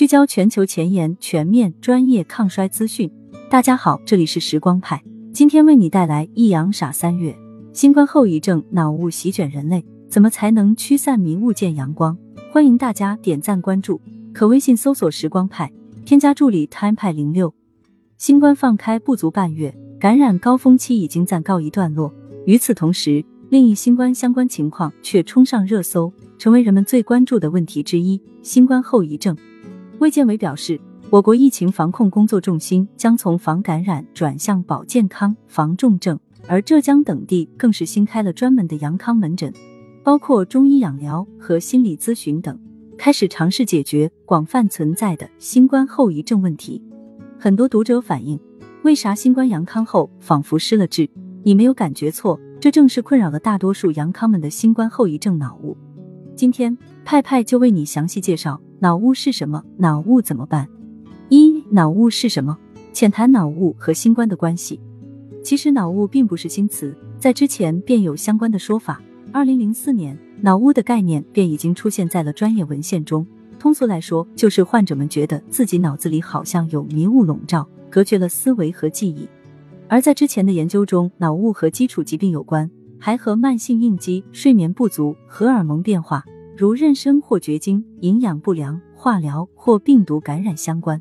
聚焦全球前沿、全面、专业抗衰资讯。大家好，这里是时光派，今天为你带来一阳傻三月，新冠后遗症脑雾席卷人类，怎么才能驱散迷雾见阳光？欢迎大家点赞关注，可微信搜索时光派，添加助理 time 派零六。新冠放开不足半月，感染高峰期已经暂告一段落。与此同时，另一新冠相关情况却冲上热搜，成为人们最关注的问题之一——新冠后遗症。卫健委表示，我国疫情防控工作重心将从防感染转向保健康、防重症，而浙江等地更是新开了专门的阳康门诊，包括中医养疗和心理咨询等，开始尝试解决广泛存在的新冠后遗症问题。很多读者反映，为啥新冠阳康后仿佛失了智？你没有感觉错，这正是困扰了大多数阳康们的新冠后遗症脑雾。今天派派就为你详细介绍。脑雾是什么？脑雾怎么办？一、脑雾是什么？浅谈脑雾和新冠的关系。其实脑雾并不是新词，在之前便有相关的说法。二零零四年，脑雾的概念便已经出现在了专业文献中。通俗来说，就是患者们觉得自己脑子里好像有迷雾笼罩，隔绝了思维和记忆。而在之前的研究中，脑雾和基础疾病有关，还和慢性应激、睡眠不足、荷尔蒙变化。如妊娠或绝经、营养不良、化疗或病毒感染相关。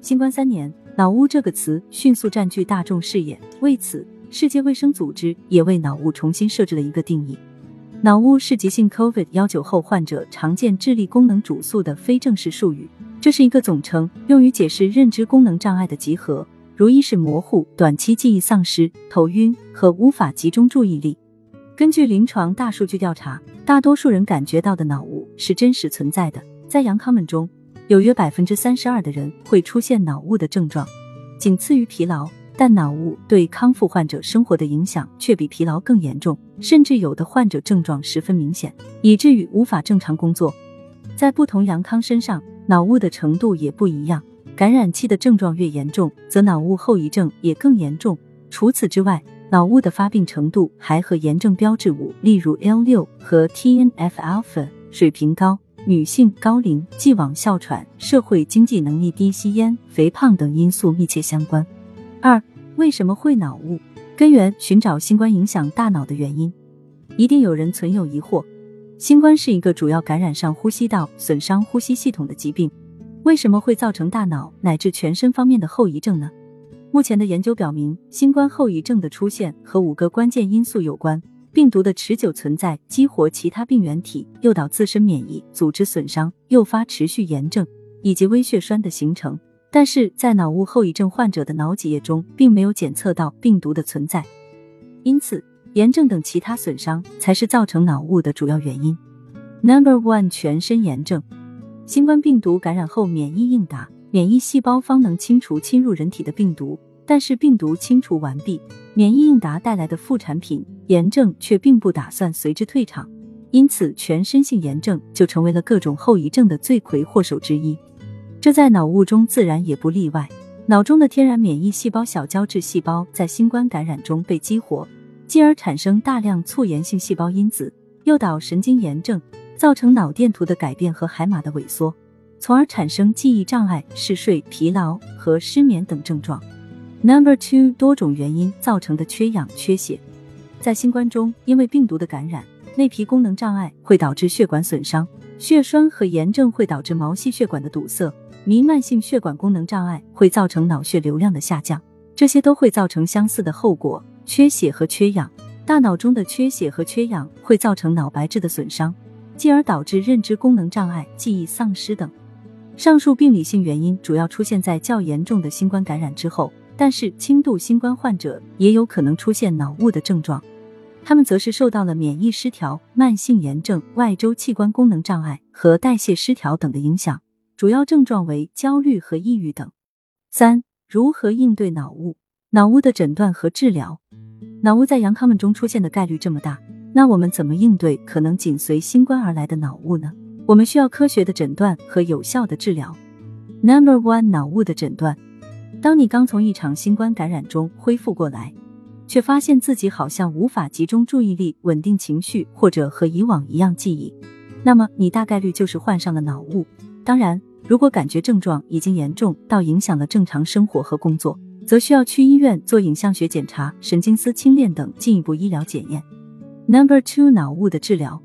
新冠三年，脑雾这个词迅速占据大众视野。为此，世界卫生组织也为脑雾重新设置了一个定义：脑雾是急性 COVID 幺九后患者常见智力功能主诉的非正式术语，这是一个总称，用于解释认知功能障碍的集合，如意识模糊、短期记忆丧失、头晕和无法集中注意力。根据临床大数据调查，大多数人感觉到的脑雾是真实存在的。在阳康们中，有约百分之三十二的人会出现脑雾的症状，仅次于疲劳。但脑雾对康复患者生活的影响却比疲劳更严重，甚至有的患者症状十分明显，以至于无法正常工作。在不同阳康身上，脑雾的程度也不一样。感染期的症状越严重，则脑雾后遗症也更严重。除此之外，脑雾的发病程度还和炎症标志物，例如 L 六和 TNF alpha 水平高、女性、高龄、既往哮喘、社会经济能力低、吸烟、肥胖等因素密切相关。二、为什么会脑雾？根源寻找新冠影响大脑的原因。一定有人存有疑惑：新冠是一个主要感染上呼吸道、损伤呼吸系统的疾病，为什么会造成大脑乃至全身方面的后遗症呢？目前的研究表明，新冠后遗症的出现和五个关键因素有关：病毒的持久存在激活其他病原体，诱导自身免疫组织损伤，诱发持续炎症，以及微血栓的形成。但是在脑雾后遗症患者的脑脊液中，并没有检测到病毒的存在，因此炎症等其他损伤才是造成脑雾的主要原因。Number one，全身炎症。新冠病毒感染后，免疫应答。免疫细胞方能清除侵入人体的病毒，但是病毒清除完毕，免疫应答带来的副产品炎症却并不打算随之退场，因此全身性炎症就成为了各种后遗症的罪魁祸首之一。这在脑雾中自然也不例外。脑中的天然免疫细胞小胶质细胞在新冠感染中被激活，进而产生大量促炎性细胞因子，诱导神经炎症，造成脑电图的改变和海马的萎缩。从而产生记忆障碍、嗜睡、疲劳和失眠等症状。Number two，多种原因造成的缺氧、缺血。在新冠中，因为病毒的感染，内皮功能障碍会导致血管损伤，血栓和炎症会导致毛细血管的堵塞，弥漫性血管功能障碍会造成脑血流量的下降，这些都会造成相似的后果：缺血和缺氧。大脑中的缺血和缺氧会造成脑白质的损伤，进而导致认知功能障碍、记忆丧失等。上述病理性原因主要出现在较严重的新冠感染之后，但是轻度新冠患者也有可能出现脑雾的症状，他们则是受到了免疫失调、慢性炎症、外周器官功能障碍和代谢失调等的影响，主要症状为焦虑和抑郁等。三、如何应对脑雾？脑雾的诊断和治疗。脑雾在阳康们中出现的概率这么大，那我们怎么应对可能紧随新冠而来的脑雾呢？我们需要科学的诊断和有效的治疗。Number one，脑雾的诊断。当你刚从一场新冠感染中恢复过来，却发现自己好像无法集中注意力、稳定情绪，或者和以往一样记忆，那么你大概率就是患上了脑雾。当然，如果感觉症状已经严重到影响了正常生活和工作，则需要去医院做影像学检查、神经丝清链等进一步医疗检验。Number two，脑雾的治疗，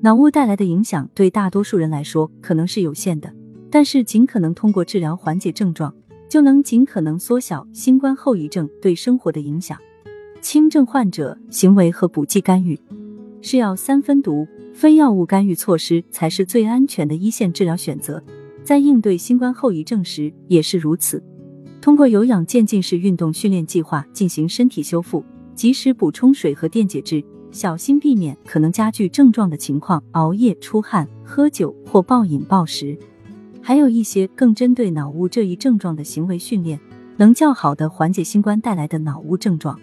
脑雾带来的影响对大多数人来说可能是有限的，但是尽可能通过治疗缓解症状，就能尽可能缩小新冠后遗症对生活的影响。轻症患者行为和补剂干预是药三分毒，非药物干预措施才是最安全的一线治疗选择。在应对新冠后遗症时也是如此。通过有氧渐进式运动训练计划进行身体修复，及时补充水和电解质，小心避免可能加剧症状的情况：熬夜、出汗、喝酒或暴饮暴食。还有一些更针对脑雾这一症状的行为训练，能较好的缓解新冠带来的脑雾症状。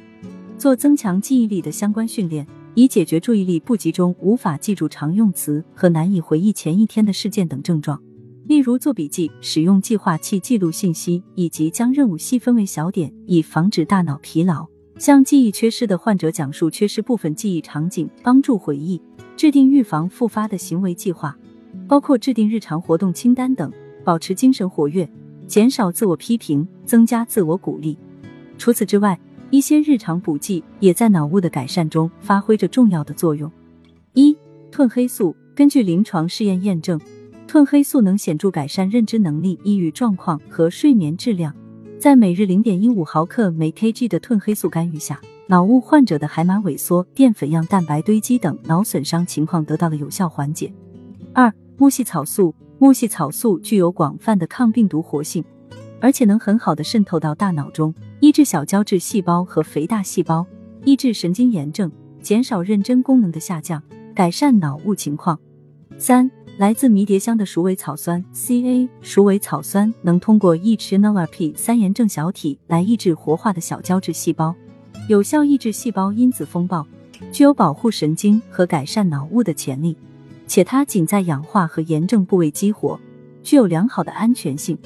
做增强记忆力的相关训练，以解决注意力不集中、无法记住常用词和难以回忆前一天的事件等症状。例如做笔记、使用计划器记录信息，以及将任务细分为小点，以防止大脑疲劳。向记忆缺失的患者讲述缺失部分记忆场景，帮助回忆。制定预防复发的行为计划，包括制定日常活动清单等。保持精神活跃，减少自我批评，增加自我鼓励。除此之外，一些日常补剂也在脑雾的改善中发挥着重要的作用。一、褪黑素，根据临床试验验证。褪黑素能显著改善认知能力、抑郁状况和睡眠质量。在每日零点一五毫克每 kg 的褪黑素干预下，脑雾患者的海马萎缩、淀粉样蛋白堆积等脑损伤情况得到了有效缓解。二、木细草素，木细草素具有广泛的抗病毒活性，而且能很好的渗透到大脑中，抑制小胶质细胞和肥大细胞，抑制神经炎症，减少认真功能的下降，改善脑雾情况。三。来自迷迭香的鼠尾草酸 （CA），鼠尾草酸能通过抑制 NLRP 三炎症小体来抑制活化的小胶质细胞，有效抑制细胞因子风暴，具有保护神经和改善脑雾的潜力，且它仅在氧化和炎症部位激活，具有良好的安全性。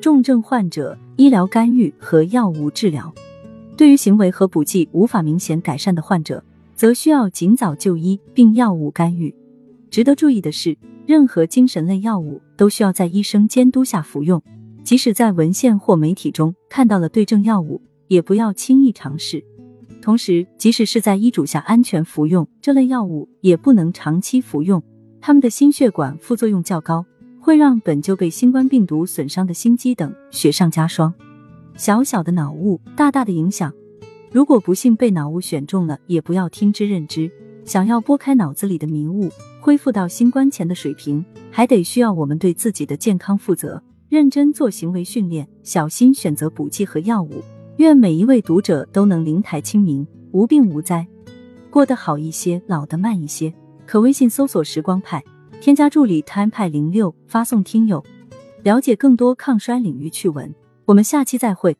重症患者医疗干预和药物治疗，对于行为和补剂无法明显改善的患者，则需要尽早就医并药物干预。值得注意的是。任何精神类药物都需要在医生监督下服用，即使在文献或媒体中看到了对症药物，也不要轻易尝试。同时，即使是在医嘱下安全服用这类药物，也不能长期服用，它们的心血管副作用较高，会让本就被新冠病毒损伤的心肌等雪上加霜。小小的脑雾，大大的影响。如果不幸被脑雾选中了，也不要听之任之。想要拨开脑子里的迷雾，恢复到新冠前的水平，还得需要我们对自己的健康负责，认真做行为训练，小心选择补剂和药物。愿每一位读者都能灵台清明，无病无灾，过得好一些，老得慢一些。可微信搜索“时光派”，添加助理 time 派零六，发送听友，了解更多抗衰领域趣闻。我们下期再会。